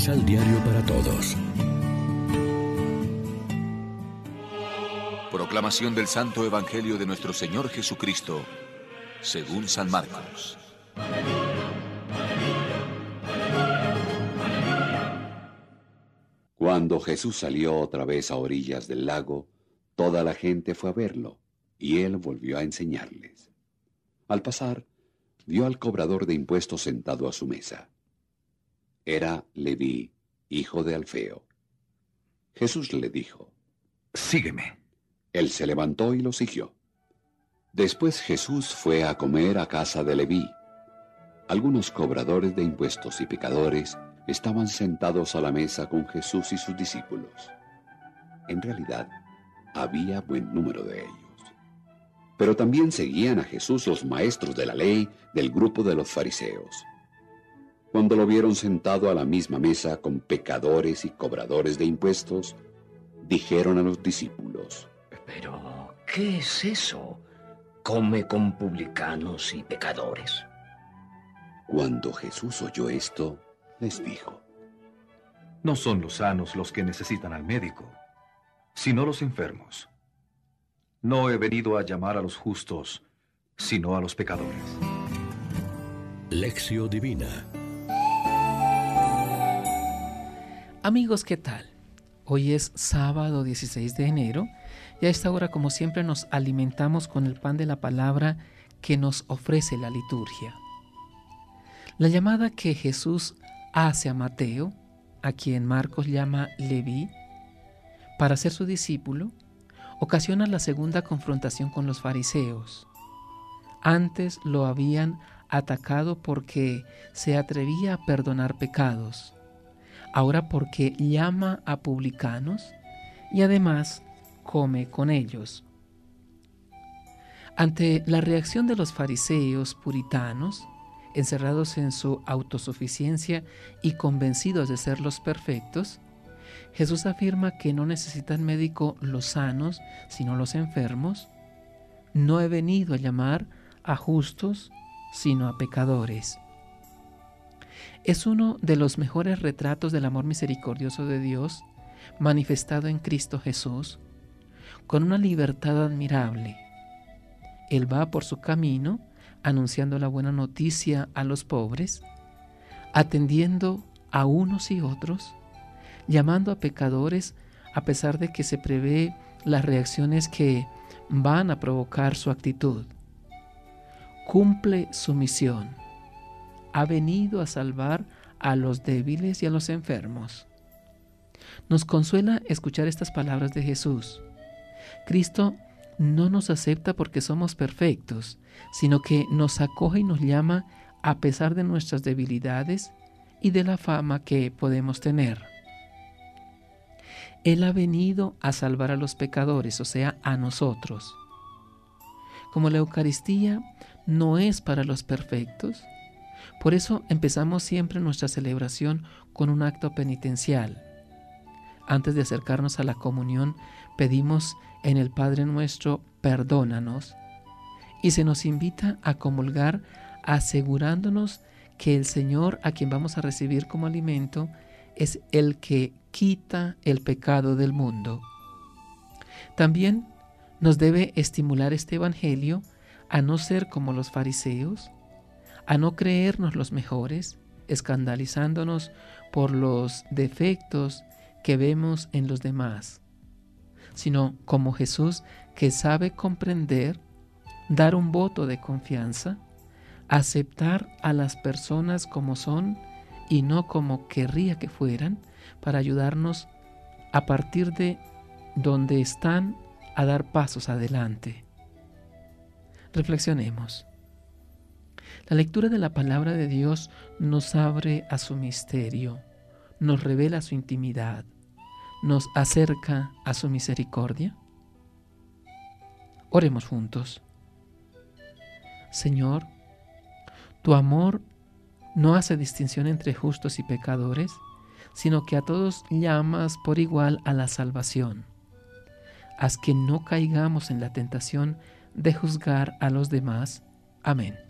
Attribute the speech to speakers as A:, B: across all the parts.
A: Misal Diario para Todos.
B: Proclamación del Santo Evangelio de nuestro Señor Jesucristo, según San Marcos.
C: Cuando Jesús salió otra vez a orillas del lago, toda la gente fue a verlo, y él volvió a enseñarles. Al pasar, vio al cobrador de impuestos sentado a su mesa. Era Leví, hijo de Alfeo. Jesús le dijo,
D: Sígueme.
C: Él se levantó y lo siguió. Después Jesús fue a comer a casa de Leví. Algunos cobradores de impuestos y pecadores estaban sentados a la mesa con Jesús y sus discípulos. En realidad, había buen número de ellos. Pero también seguían a Jesús los maestros de la ley del grupo de los fariseos. Cuando lo vieron sentado a la misma mesa con pecadores y cobradores de impuestos, dijeron a los discípulos,
E: Pero, ¿qué es eso? Come con publicanos y pecadores.
C: Cuando Jesús oyó esto, les dijo,
D: No son los sanos los que necesitan al médico, sino los enfermos. No he venido a llamar a los justos, sino a los pecadores.
A: Lección Divina
F: Amigos, ¿qué tal? Hoy es sábado 16 de enero y a esta hora, como siempre, nos alimentamos con el pan de la palabra que nos ofrece la liturgia. La llamada que Jesús hace a Mateo, a quien Marcos llama Leví, para ser su discípulo, ocasiona la segunda confrontación con los fariseos. Antes lo habían atacado porque se atrevía a perdonar pecados ahora porque llama a publicanos y además come con ellos. Ante la reacción de los fariseos puritanos, encerrados en su autosuficiencia y convencidos de ser los perfectos, Jesús afirma que no necesitan médico los sanos, sino los enfermos. No he venido a llamar a justos, sino a pecadores es uno de los mejores retratos del amor misericordioso de Dios manifestado en Cristo Jesús, con una libertad admirable. Él va por su camino anunciando la buena noticia a los pobres, atendiendo a unos y otros, llamando a pecadores a pesar de que se prevé las reacciones que van a provocar su actitud. Cumple su misión ha venido a salvar a los débiles y a los enfermos. Nos consuela escuchar estas palabras de Jesús. Cristo no nos acepta porque somos perfectos, sino que nos acoge y nos llama a pesar de nuestras debilidades y de la fama que podemos tener. Él ha venido a salvar a los pecadores, o sea, a nosotros. Como la Eucaristía no es para los perfectos, por eso empezamos siempre nuestra celebración con un acto penitencial. Antes de acercarnos a la comunión, pedimos en el Padre nuestro, perdónanos, y se nos invita a comulgar asegurándonos que el Señor a quien vamos a recibir como alimento es el que quita el pecado del mundo. También nos debe estimular este Evangelio a no ser como los fariseos, a no creernos los mejores, escandalizándonos por los defectos que vemos en los demás, sino como Jesús que sabe comprender, dar un voto de confianza, aceptar a las personas como son y no como querría que fueran, para ayudarnos a partir de donde están a dar pasos adelante. Reflexionemos. La lectura de la palabra de Dios nos abre a su misterio, nos revela su intimidad, nos acerca a su misericordia. Oremos juntos. Señor, tu amor no hace distinción entre justos y pecadores, sino que a todos llamas por igual a la salvación. Haz que no caigamos en la tentación de juzgar a los demás. Amén.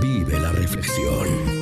A: Vive la reflexión.